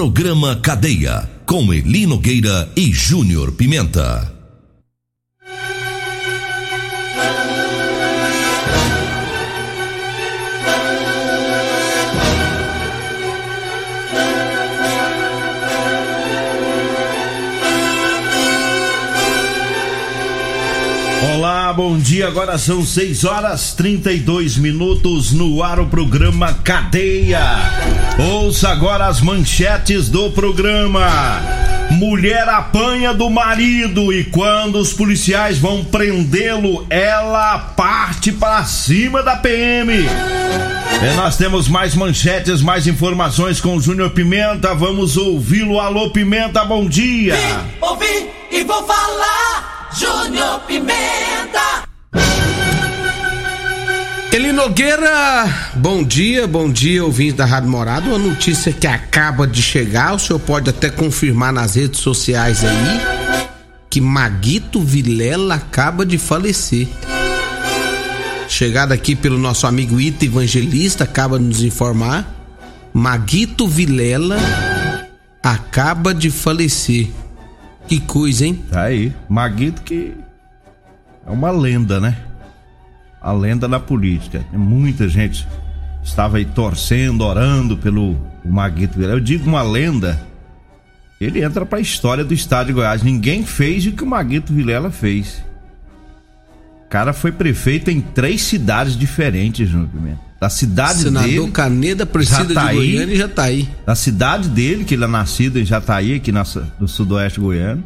Programa Cadeia. Com Elino Gueira e Júnior Pimenta. Olá, bom dia. Agora são 6 horas 32 minutos no ar o programa Cadeia. Ouça agora as manchetes do programa. Mulher apanha do marido e quando os policiais vão prendê-lo, ela parte para cima da PM. E nós temos mais manchetes, mais informações com o Júnior Pimenta. Vamos ouvi-lo. Alô, Pimenta, bom dia. Vim, ouvi e vou falar. Júnior Pimenta. Eli Nogueira, bom dia, bom dia, ouvinte da Rádio Morado. Uma notícia que acaba de chegar, o senhor pode até confirmar nas redes sociais aí, que Maguito Vilela acaba de falecer. Chegada aqui pelo nosso amigo Ita Evangelista, acaba de nos informar. Maguito Vilela acaba de falecer. Que coisa, hein? Tá aí. Maguito que é uma lenda, né? A lenda da política. Muita gente estava aí torcendo, orando pelo Maguito. Eu digo uma lenda. Ele entra para a história do estado de Goiás. Ninguém fez o que o Maguito Vilela fez. O cara foi prefeito em três cidades diferentes, Júnior Pimenta. Da cidade Senador dele. Caneda, Presida Jataí, de Goiânia, já tá aí. Da cidade dele, que ele é nascido em Jataí, aqui na, no sudoeste goiano.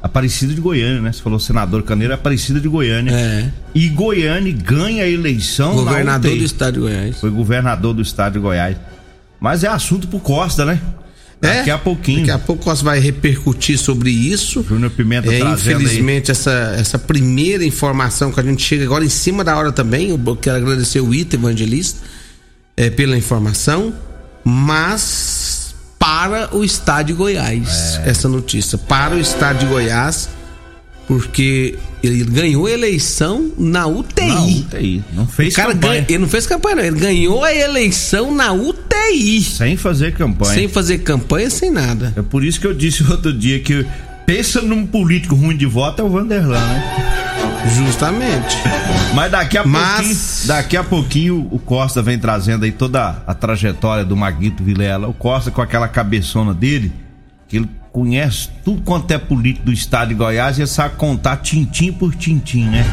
Aparecida de Goiânia, né? Você falou senador Caneiro, Aparecida de Goiânia. É. E Goiânia ganha a eleição. na Governador do estado de Goiás. Foi governador do estado de Goiás. Mas é assunto pro Costa, né? Daqui É, a pouquinho. Daqui a pouco você vai repercutir sobre isso. Júnior Pimenta É, trazendo aí. infelizmente, essa, essa primeira informação que a gente chega agora em cima da hora também. Eu quero agradecer o Ita Evangelista é, pela informação, mas para o estado de Goiás, É. essa notícia. Para o estado de Goiás, porque ele ganhou a eleição na UTI. Na UTI. Não fez O cara campanha. ganha- ele não fez campanha, não. Ele ganhou a eleição na UTI. Sem fazer campanha. Sem fazer campanha, sem nada. É por isso que eu disse outro dia que pensa num político ruim de voto é o Vanderlan, né? Justamente. Mas daqui a Mas- pouquinho, daqui a pouquinho o Costa vem trazendo aí toda a trajetória do Maguito Vilela. O Costa com aquela cabeçona dele, que ele conhece tudo quanto é político do estado de Goiás e sabe contar tintim por tintim, né?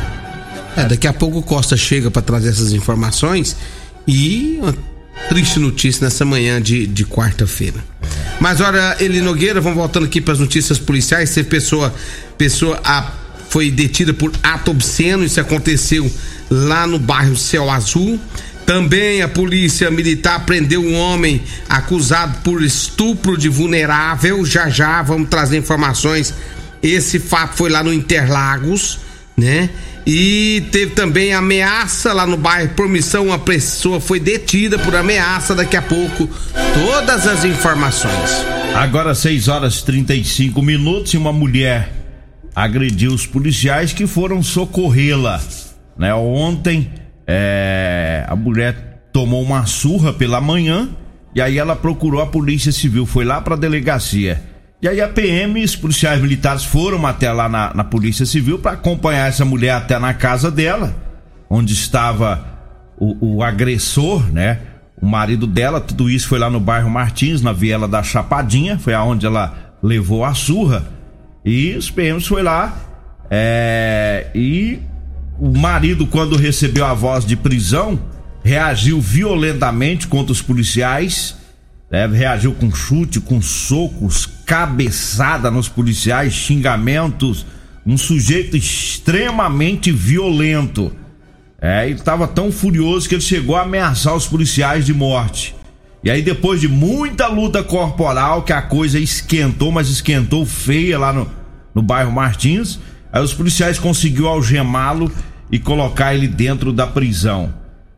É, daqui a pouco o Costa chega para trazer essas informações e uma triste notícia nessa manhã de, de quarta-feira. Mas olha, Eli Nogueira, vamos voltando aqui para as notícias policiais. Teve pessoa, pessoa a, foi detida por ato obsceno, isso aconteceu lá no bairro Céu Azul. Também a polícia militar prendeu um homem acusado por estupro de vulnerável. Já já vamos trazer informações. Esse fato foi lá no Interlagos, né? E teve também ameaça lá no bairro Promissão. Uma pessoa foi detida por ameaça. Daqui a pouco, todas as informações. Agora 6 horas 35 minutos e uma mulher agrediu os policiais que foram socorrê-la. Né? Ontem é, a mulher tomou uma surra pela manhã e aí ela procurou a polícia civil, foi lá para a delegacia. E aí a PM os policiais militares foram até lá na, na polícia civil para acompanhar essa mulher até na casa dela, onde estava o, o agressor, né? O marido dela, tudo isso foi lá no bairro Martins, na viela da Chapadinha, foi aonde ela levou a surra. E os PMs foi lá é, e o marido, quando recebeu a voz de prisão, reagiu violentamente contra os policiais. né? reagiu com chute, com socos, cabeçada nos policiais, xingamentos. Um sujeito extremamente violento. É, ele estava tão furioso que ele chegou a ameaçar os policiais de morte. E aí, depois de muita luta corporal, que a coisa esquentou, mas esquentou feia lá no, no bairro Martins. Aí os policiais conseguiu algemá-lo e colocar ele dentro da prisão.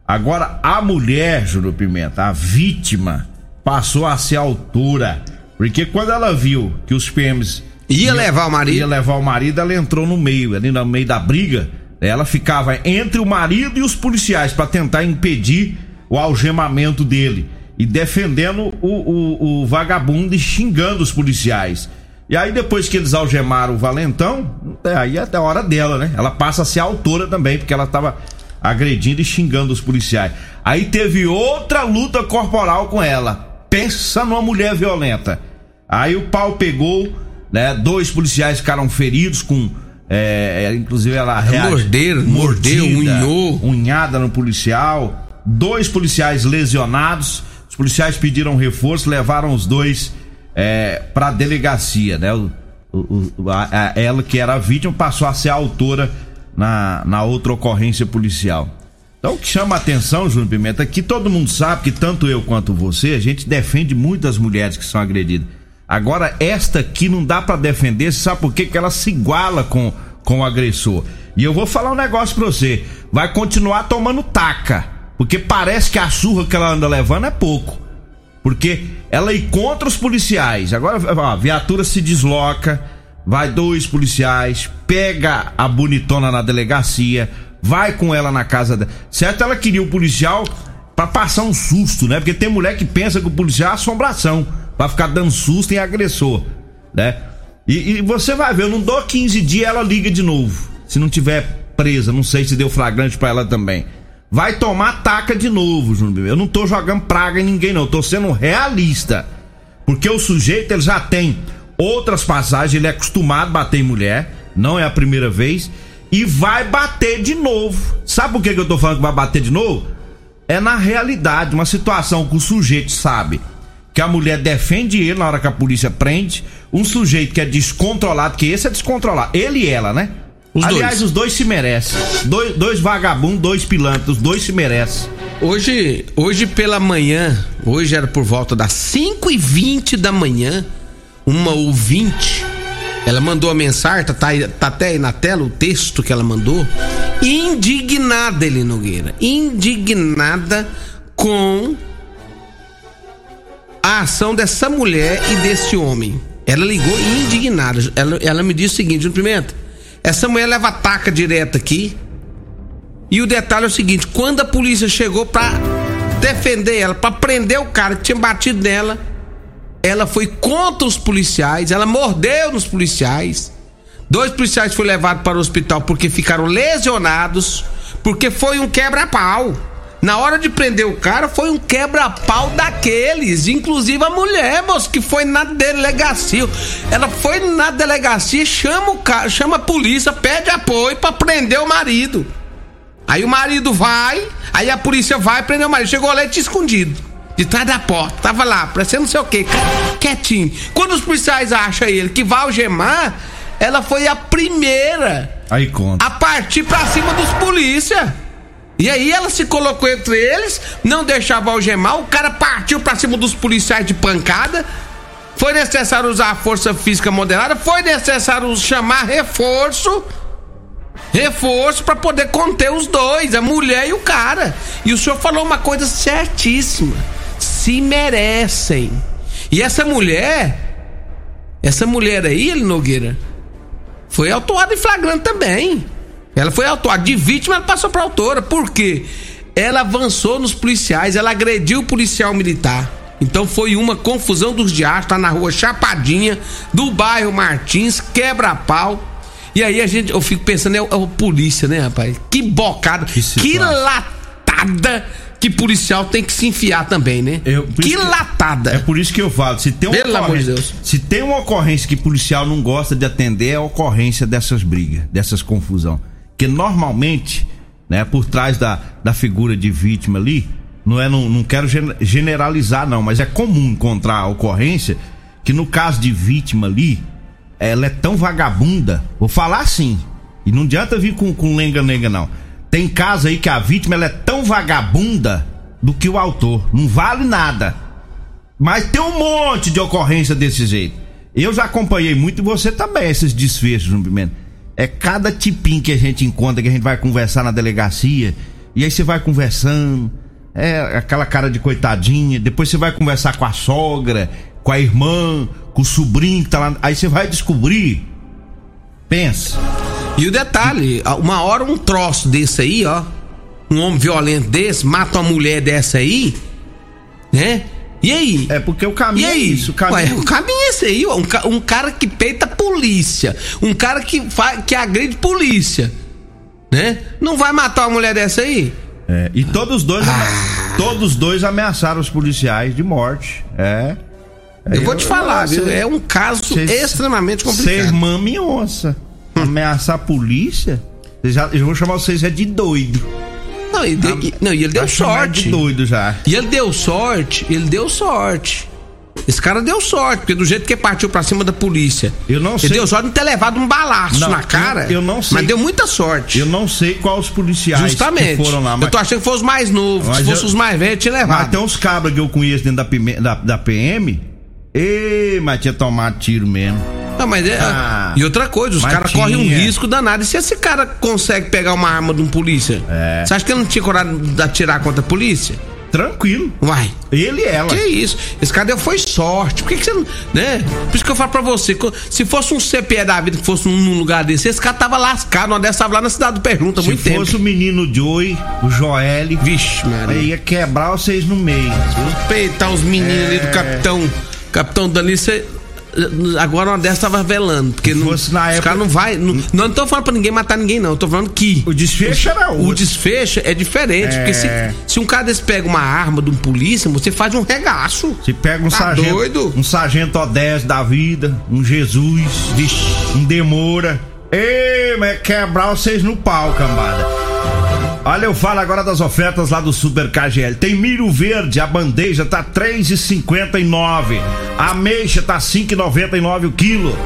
Agora a mulher, Júlio Pimenta, a vítima, passou a ser autora. Porque quando ela viu que os PMs Ia levar o marido? ia levar o marido, ela entrou no meio, ali no meio da briga. Ela ficava entre o marido e os policiais para tentar impedir o algemamento dele e defendendo o, o, o vagabundo e xingando os policiais. E aí depois que eles algemaram o Valentão, é, aí é a hora dela, né? Ela passa a ser autora também, porque ela tava agredindo e xingando os policiais. Aí teve outra luta corporal com ela. Pensa numa mulher violenta. Aí o pau pegou, né? Dois policiais ficaram feridos com. É, é, inclusive ela reage- morderam, mordeu, unhou. unhada no policial. Dois policiais lesionados. Os policiais pediram reforço, levaram os dois é, pra delegacia, né? O, o- a- a- ela que era a vítima passou a ser a autora na, na outra ocorrência policial. Então o que chama a atenção, Júnior Pimenta, é que todo mundo sabe que tanto eu quanto você, a gente defende muitas mulheres que são agredidas. Agora, esta aqui não dá pra defender, sabe por quê? Que ela se iguala com, com o agressor. E eu vou falar um negócio pra você. Vai continuar tomando taca. Porque parece que a surra que ela anda levando é pouco. Porque ela ir contra os policiais. Agora a viatura se desloca, vai dois policiais, pega a bonitona na delegacia, vai com ela na casa dela. Certo? Ela queria o policial pra passar um susto, né? Porque tem mulher que pensa que o policial é assombração, pra ficar dando susto em agressor, né? E, e você vai ver, eu não dou 15 dias, ela liga de novo. Se não tiver presa, não sei se deu flagrante pra ela também. Vai tomar taca de novo, Júnior. Eu não tô jogando praga em ninguém, não. Eu tô sendo realista. Porque o sujeito ele já tem outras passagens, ele é acostumado a bater em mulher, não é a primeira vez, e vai bater de novo. Sabe por que, que eu tô falando que vai bater de novo? É na realidade, uma situação que o sujeito sabe que a mulher defende ele na hora que a polícia prende, um sujeito que é descontrolado, que esse é descontrolado, ele e ela, né? Os Aliás, dois. os dois se merecem. Dois, dois vagabundos, dois pilantras, os dois se merecem. Hoje, hoje pela manhã, hoje era por volta das 5 e 20 da manhã, uma ouvinte, ela mandou a mensagem, tá, tá tá até aí na tela o texto que ela mandou, indignada, Eli Nogueira, indignada com a ação dessa mulher e desse homem. Ela ligou indignada. Ela, ela me disse o seguinte, Pimenta, essa mulher leva taca direto aqui, e o detalhe é o seguinte: quando a polícia chegou pra defender ela, pra prender o cara que tinha batido nela, ela foi contra os policiais, ela mordeu nos policiais. Dois policiais foram levados para o hospital porque ficaram lesionados, porque foi um quebra-pau. Na hora de prender o cara, foi um quebra-pau daqueles. Inclusive a mulher, moço, que foi na delegacia. Ela foi na delegacia, chama o cara, chama a polícia, pede apoio pra prender o marido. Aí o marido vai, aí a polícia vai prender o marido. Chegou lá e escondido. De trás da porta. Tava lá, parecendo não sei o quê, quietinho. Quando os policiais acham ele que vai algemar, ela foi a primeira Aí conta. a partir pra cima dos polícia. E aí ela se colocou entre eles, não deixava algemar, o cara partiu pra cima dos policiais de pancada. Foi necessário usar a força física moderada, foi necessário chamar reforço. Reforço pra poder conter os dois, a mulher e o cara. E o senhor falou uma coisa certíssima. Se merecem. E essa mulher, essa mulher aí, Nogueira, foi autuada em flagrante também. Ela foi autuada de vítima, ela passou pra autora. Por quê? Ela avançou nos policiais, ela agrediu o policial militar. Então foi uma confusão dos dias, tá na rua Chapadinha, do bairro Martins, quebra-pau. E aí a gente, eu fico pensando, é o, é o polícia, né, rapaz? Que bocada, que, situação. latada que policial tem que se enfiar também, né? Eu- que que- latada. É por isso que eu falo, se tem uma Pelo amor de Deus. se tem uma ocorrência que policial não gosta de atender, é a ocorrência dessas brigas, dessas confusão. Que normalmente, né, por trás da, da figura de vítima ali, não é, não, não quero gen- generalizar não, mas é comum encontrar a ocorrência que no caso de vítima ali, ela é tão vagabunda, vou falar assim, e não adianta vir com, com lenga-lenga não. Tem caso aí que a vítima ela é tão vagabunda do que o autor, não vale nada. Mas tem um monte de ocorrência desse jeito. Eu já acompanhei muito e você também, esses desfechos, Pimenta. É cada tipinho que a gente encontra, que a gente vai conversar na delegacia, e aí você vai conversando, é aquela cara de coitadinha, depois você vai conversar com a sogra, com a irmã, com o sobrinho que tá lá, aí você vai descobrir. Pensa. E o detalhe, uma hora um troço desse aí, ó, um homem violento desse, mata uma mulher dessa aí, né? E aí? É porque o caminho E é aí? isso. O caminho... Ué, o caminho é esse aí, ó, um, ca- um cara que peita polícia, um cara que, fa, que agride polícia, né? Não vai matar uma mulher dessa aí? É, e todos dois, Ah. todos dois ameaçaram os policiais de morte. É. Eu vou te falar, viu? É um caso Cês- extremamente Ser complicado. irmã minha onça. Ameaçar a polícia? Eu, já, eu vou chamar vocês é de doido. Não, e, de- e- não, e ele deu sorte. de doido já. E ele deu sorte, ele deu sorte. Esse cara deu sorte, porque do jeito que ele partiu pra cima da polícia. Eu não ele sei- deu sorte de não ter levado um balaço Não, na cara. eu- eu não sei- Mas deu muita sorte. Eu não sei quais os policiais Justamente. que foram lá, mas, Eu tô achando que fosse os mais novos. Mas Se fosse eu- os mais velhos, tinha mas levado. tem uns cabras que eu conheço dentro da, PM, da, da PM. Ê, mas tinha tomado tiro mesmo. Não, mas é. Ah, e outra coisa, os caras correm um risco danado. E se esse cara consegue pegar uma arma de um polícia? É. Você acha que ele não tinha coragem de atirar contra a polícia? Tranquilo. Uai. Ele e ela. Que isso? Esse cara deu foi sorte. Por que, que você não. Né? Por isso que eu falo pra você: se fosse um CPE da vida que fosse num lugar desse, esse cara tava lascado. Uma dessa tava lá na cidade do Pergunta há Se muito fosse tempo. o menino Joey, o Joel, Vixe, mano. ia quebrar vocês no meio. Peitar os meninos ali do capitão. Capitão Dali, você. Agora uma dessa tava velando. Porque não, fosse na os época- caras não vai. Não, não, não tô falando pra ninguém matar ninguém, não. Eu tô falando que. O desfecho era O outro. desfecho é diferente, porque se, se um cara desse pega uma arma de um polícia, você faz um regaço. Se pega um Tá sargento. doido? Um sargento O10 da vida, um Jesus, um Demora. Ei, mas é quebrar vocês no pau, cambada. Olha, eu falo agora das ofertas lá do Super KGL. Tem milho verde, a bandeja tá R$ 3,59. A ameixa tá R$ 5,99 o quilo.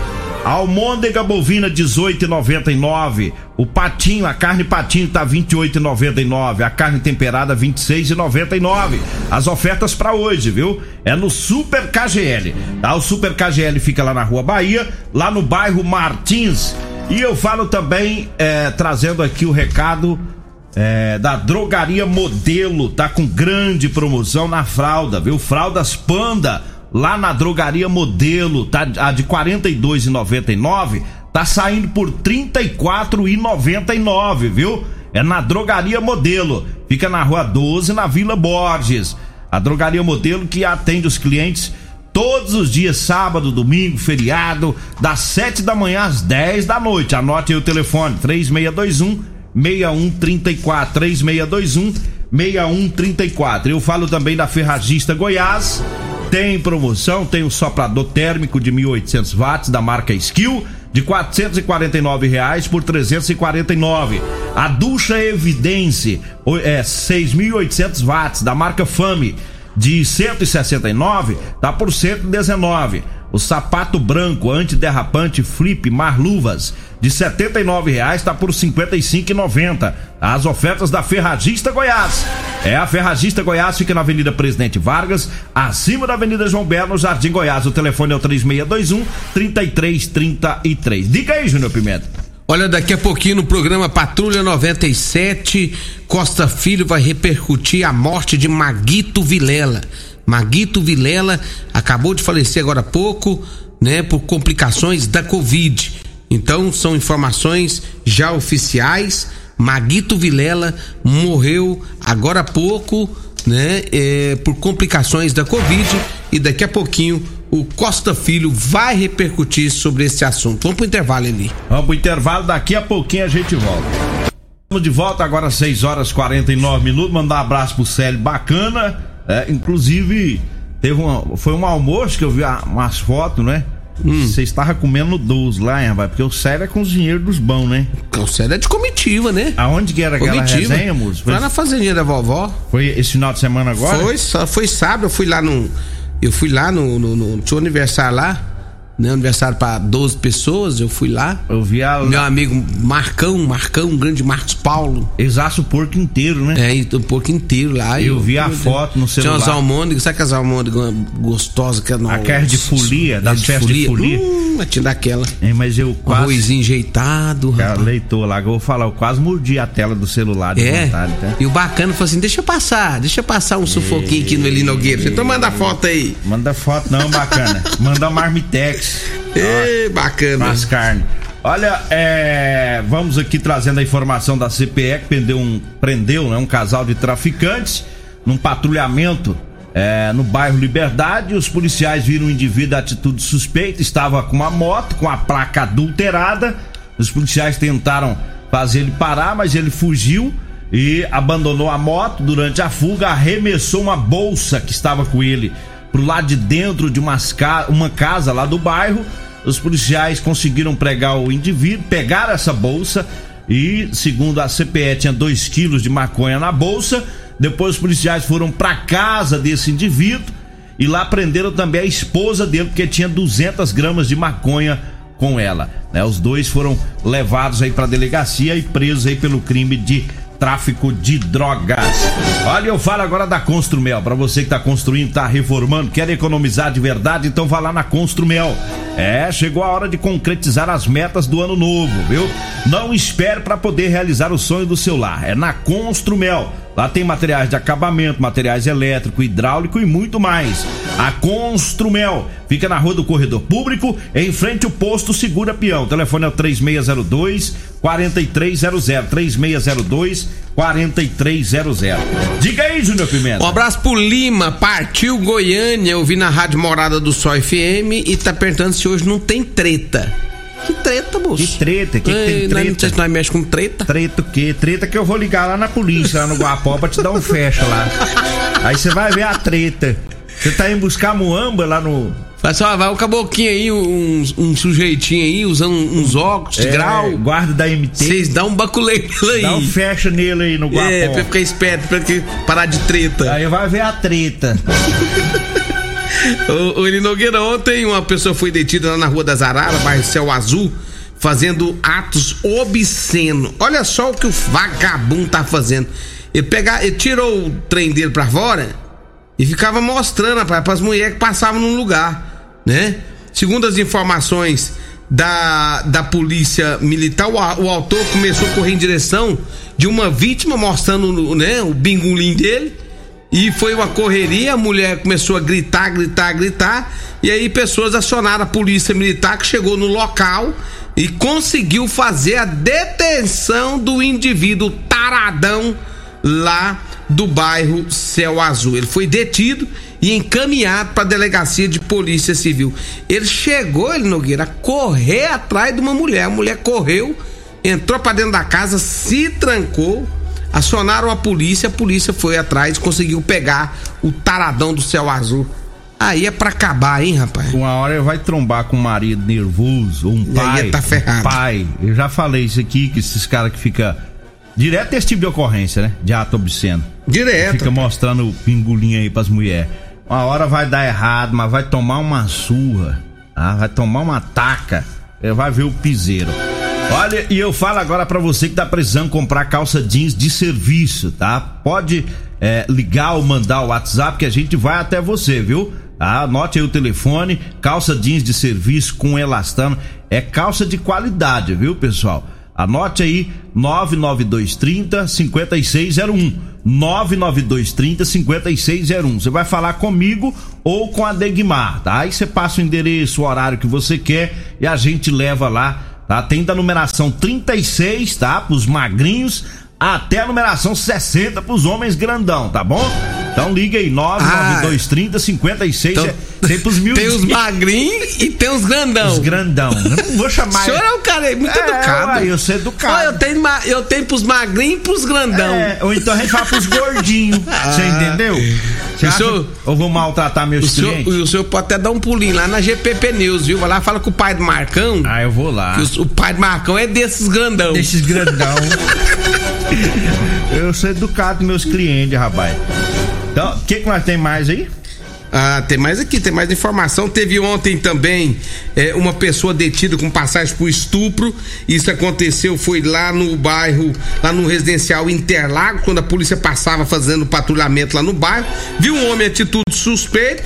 A almôndega bovina 18,99. O patinho, a carne patinho tá 28,99. A carne temperada 26,99. As ofertas pra hoje, viu? É no Super KGL. Tá? O Super KGL fica lá na Rua Bahia, lá no bairro Martins. E eu falo também, é, trazendo aqui o recado é, da Drogaria Modelo, tá com grande promoção na fralda, viu? Fraldas Panda, lá na Drogaria Modelo, tá a de R$ 42,99, tá saindo por R$ 34,99, viu? É na Drogaria Modelo, fica na Rua 12, na Vila Borges. A Drogaria Modelo que atende os clientes todos os dias, sábado, domingo, feriado, das 7 da manhã às 10 da noite. Anote aí o telefone: 3621 6134 3621 6134. Eu falo também da Ferragista Goiás. Tem promoção, tem o soprador térmico de 1800 watts da marca Skill de 449 reais por 349. A ducha Evidence o- é 6.800 watts da marca Fame de 169 tá por 119. O sapato branco antiderrapante Flip Mar Luvas de 79 reais tá por R$ 55,90. As ofertas da Ferragista Goiás. É a Ferragista Goiás fica na Avenida Presidente Vargas, acima da Avenida João Belo, no Jardim Goiás. O telefone é o 3621 3333. Diga aí, Júnior Pimenta. Olha, daqui a pouquinho no programa Patrulha 97, Costa Filho vai repercutir a morte de Maguito Vilela. Maguito Vilela acabou de falecer agora há pouco, né, por complicações da Covid. Então, são informações já oficiais. Maguito Vilela morreu agora há pouco, né, é, por complicações da Covid. E daqui a pouquinho o Costa Filho vai repercutir sobre esse assunto. Vamos pro intervalo ali. Vamos pro intervalo, daqui a pouquinho a gente volta. Estamos de volta agora às 6 horas e 49 minutos. Mandar um abraço pro Célio bacana. É, inclusive, teve uma, foi um almoço que eu vi umas fotos, né? Você estava comendo doce lá, hein, rapaz? Porque o Célio é com os dinheiros dos bons, né? O Célio é de comitiva, né? Aonde que era aquela Comitiva. resenha, moço? Foi lá na fazendinha da vovó. Foi esse final de semana agora? Foi, foi sábado, eu fui lá no. Eu fui lá no. no, no um aniversário lá. Né? Aniversário para 12 pessoas, eu fui lá. Eu vi a. Meu amigo Marcão, Marcão, um grande Marcos Paulo. Exaço o porco inteiro, né? É, o porco inteiro lá. Eu vi a foto no Tinha celular. umas almôndegas, sabe aquelas almôndegas gostosas que é A carne de folia, das de festas de folia. Hum, tinha daquela. É, mas eu quase. arrozinho enjeitado. Rapaz. leitor lá, que eu vou falar, eu quase mordi a tela do celular de É. vontade, tá? E o bacana foi assim: deixa eu passar, deixa eu passar um sufoquinho aqui no Eli Nogueira. Então manda a foto aí. Manda foto não, bacana. Manda uma Ê, bacana. As carnes. Olha, é, vamos aqui trazendo a informação da CPE que prendeu um, prendeu, né, um casal de traficantes num patrulhamento é, no bairro Liberdade. Os policiais viram um indivíduo de atitude suspeita, estava com uma moto com a placa adulterada. Os policiais tentaram fazer ele parar, mas ele fugiu e abandonou a moto. Durante a fuga, arremessou uma bolsa que estava com ele pro lado de dentro de umas ca uma casa lá do bairro. Os policiais conseguiram pregar o indivíduo, pegaram essa bolsa e, segundo a CPE, tinha 2 quilos de maconha na bolsa. Depois os policiais foram para casa desse indivíduo e lá prenderam também a esposa dele, porque tinha 200 gramas de maconha com ela. né? Os dois foram levados aí para delegacia e presos aí pelo crime de tráfico de drogas. Olha, eu falo agora da Construmel. Para você que tá construindo, tá reformando, quer economizar de verdade, então vá lá na Construmel. É, chegou a hora de concretizar as metas do ano novo, viu? Não espere para poder realizar o sonho do seu lar. É na Construmel. Lá tem materiais de acabamento, materiais elétrico, hidráulico e muito mais. A Construmel fica na Rua do Corredor Público, em frente ao posto Segura Peão. O telefone é o 3602 4300 3602 4300. Diga aí, Júnior Pimenta. Um abraço pro Lima, partiu Goiânia, eu vi na Rádio Morada do Sol FM e tá perguntando se hoje não tem treta. Que treta, moço? Que treta? Que que tem Ei, nós Não treta? sei se nós mexemos com treta. Treta o quê? Treta que eu vou ligar lá na polícia, lá no Guapó, pra te dar um fecha lá. Aí você vai ver a treta. Você tá indo buscar muamba lá no. Fala assim, ó, vai o caboquinho aí, um, um sujeitinho aí, usando uns óculos de é, grau. Guarda da MT. Vocês dão um baculeiro aí. Dá um fecha nele aí no Guapó. É, pra ficar esperto, pra que parar de treta. Aí vai ver a treta. Eli Nogueira, ontem uma pessoa foi detida lá na Rua das Araras, bairro Céu Azul, fazendo atos obscenos. Olha só o que o vagabundo tá fazendo. Ele, pega, ele tirou o trem dele pra fora e ficava mostrando para as mulheres que passavam num lugar, né? Segundo as informações da, da polícia militar, o, o autor começou a correr em direção de uma vítima, mostrando né, o bingolim dele. E foi uma correria, a mulher começou a gritar, gritar, gritar. E aí pessoas acionaram a polícia militar que chegou no local e conseguiu fazer a detenção do indivíduo taradão lá do bairro Céu Azul. Ele foi detido e encaminhado para a delegacia de polícia civil. Ele chegou, ele Nogueira, a correr atrás de uma mulher. A mulher correu, entrou para dentro da casa, se trancou. Acionaram a polícia, a polícia foi atrás, conseguiu pegar o taradão do céu azul. Aí é pra acabar, hein, rapaz? Uma hora ele vai trombar com um marido nervoso, ou um E aí pai. tá ferrado. um pai. Eu já falei isso aqui, que esses caras que fica direto esse tipo de ocorrência, né? De ato obsceno. Direto. Fica mostrando o pingolinho aí pras mulheres. Uma hora vai dar errado, mas vai tomar uma surra. Tá? Vai tomar uma taca. Vai ver o piseiro. Olha, e eu falo agora pra você que tá precisando comprar calça jeans de serviço, tá? Pode é, ligar ou mandar o WhatsApp que a gente vai até você, viu? Tá? Anote aí o telefone, calça jeans de serviço com elastano. É calça de qualidade, viu, pessoal? Anote aí 99230 5601. 99230 5601. Você vai falar comigo ou com a Degmar, tá? Aí você passa o endereço, o horário que você quer e a gente leva lá, tá? Tem da numeração 36, tá? Pros magrinhos até a numeração 60 pros homens grandão, tá bom? Então liga aí 99230 56 Então, tem pros mil Tem os magrinhos e tem os grandão. os grandão. Eu não vou O chamar senhor é um cara aí muito É, educado. uai, eu sou educado. Ó, eu, tenho, eu tenho pros magrinhos e pros grandão. É, ou então a gente fala pros gordinhos. Você entendeu? Você acha senhor- vou maltratar meus O senhor, clientes? o senhor pode até dar um pulinho lá na GP Pneus, viu? Vai lá fala com o pai do Marcão. Ah, eu vou lá. o, o pai do Marcão é desses grandão. Desses grandão. eu sou educado meus clientes, rapaz. Então, o que, que nós tem mais aí? Ah, tem mais aqui, tem mais informação. Teve ontem também é, uma pessoa detida com passagem por estupro. Isso aconteceu, foi lá no bairro, lá no residencial Interlagos, quando a polícia passava fazendo patrulhamento lá no bairro. Viu um homem atitude suspeita,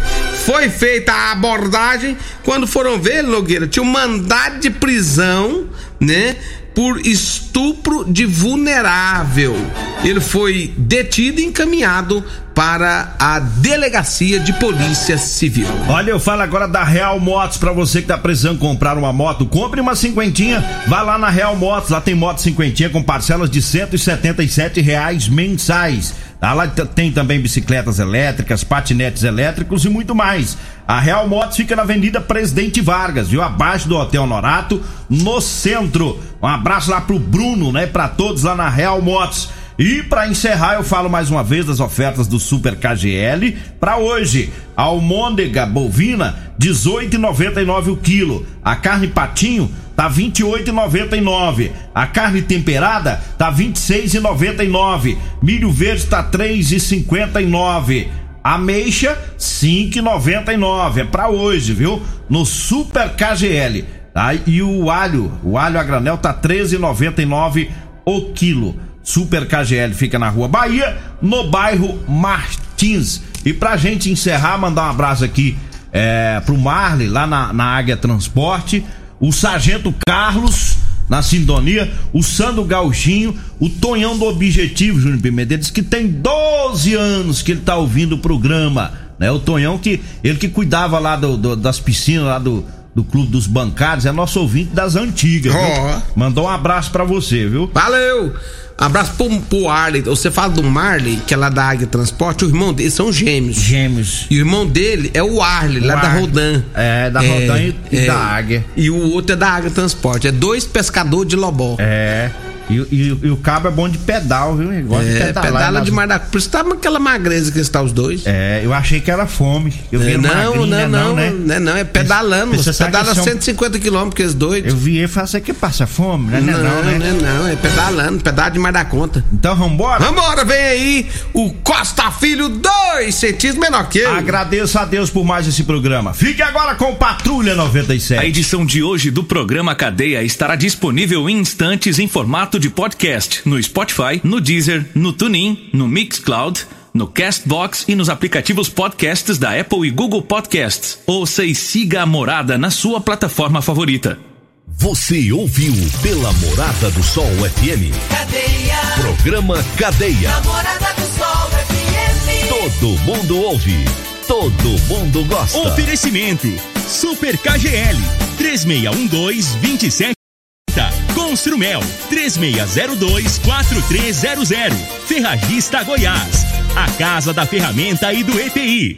foi feita a abordagem. Quando foram ver, Nogueira, tinha um mandado de prisão, né? por estupro de vulnerável. Ele foi detido e encaminhado para a delegacia de polícia civil. Olha, eu falo agora da Real Motos para você que tá precisando comprar uma moto, compre uma cinquentinha, vá lá na Real Motos, lá tem moto cinquentinha com parcelas de 177 reais mensais. Tá? Lá tem também bicicletas elétricas, patinetes elétricos e muito mais. A Real Motos fica na Avenida Presidente Vargas, viu? Abaixo do Hotel Norato, no centro. Um abraço lá pro Bruno, né? Para todos lá na Real Motos. E para encerrar, eu falo mais uma vez das ofertas do Super KGL para hoje. Almôndega bovina 18,99 o quilo. A carne patinho tá 28,99. A carne temperada tá 26,99. Milho verde tá 3,59. Ameixa 5,99. É para hoje, viu? No Super KGL. Tá? E o alho, o alho a granel tá 13,99 o quilo. Super KGL fica na Rua Bahia, no bairro Martins. E pra gente encerrar, mandar um abraço aqui é, pro Marley, lá na, na Águia Transporte, o Sargento Carlos, na sintonia, o Sandro Gauchinho, o Tonhão do Objetivo, Júnior Pimentel, diz que tem 12 anos que ele tá ouvindo o programa, né? O Tonhão que, ele que cuidava lá do, do, das piscinas, lá do, do Clube dos Bancários, é nosso ouvinte das antigas, Ó. Mandou um abraço pra você, viu? Valeu! Abraço pro, pro Arley. Você fala do Marley, que é lá da Águia Transporte, o irmão dele são gêmeos. Gêmeos. E o irmão dele é o Arley, lá O da Arley. Rodan. É, da Rodan e- e da Águia. E o outro é da Águia Transporte. É dois pescadores de lobó. É. E, e- e o cabo é bom de pedal, viu? Ele gosta de É, pedalar pedala de mar da Por isso tá aquela magreza que está os dois. É, eu achei que era fome. Eu vi É, não, magrinho, não, né? não, né? não, não, é pedalando. Que pedala são- 150 quilômetros, aqueles doidos. Eu vi ele e falei, você que passa fome, né? Não, Não, não, né? não, não, é pedalando, pedala demais da conta. Então vambora? Vambora, vem aí o Costa Filho, dois centímetros menor que eu. Agradeço a Deus por mais esse programa. Fique agora com Patrulha A 97. edição de hoje do programa Cadeia estará disponível em instantes em formato de podcast no Spotify, no Deezer, no TuneIn, no Mixcloud, no Castbox e nos aplicativos podcasts da Apple e Google Podcasts. Ouça e siga a Morada na sua plataforma favorita. Você ouviu pela Morada do Sol FM. Cadeia. Programa Cadeia. Namorada do Sol FM. Todo mundo ouve. Todo mundo gosta. Oferecimento Super KGL 3612-27. Construmel 3602-4300. Ferragista Goiás. A Casa da Ferramenta e do EPI.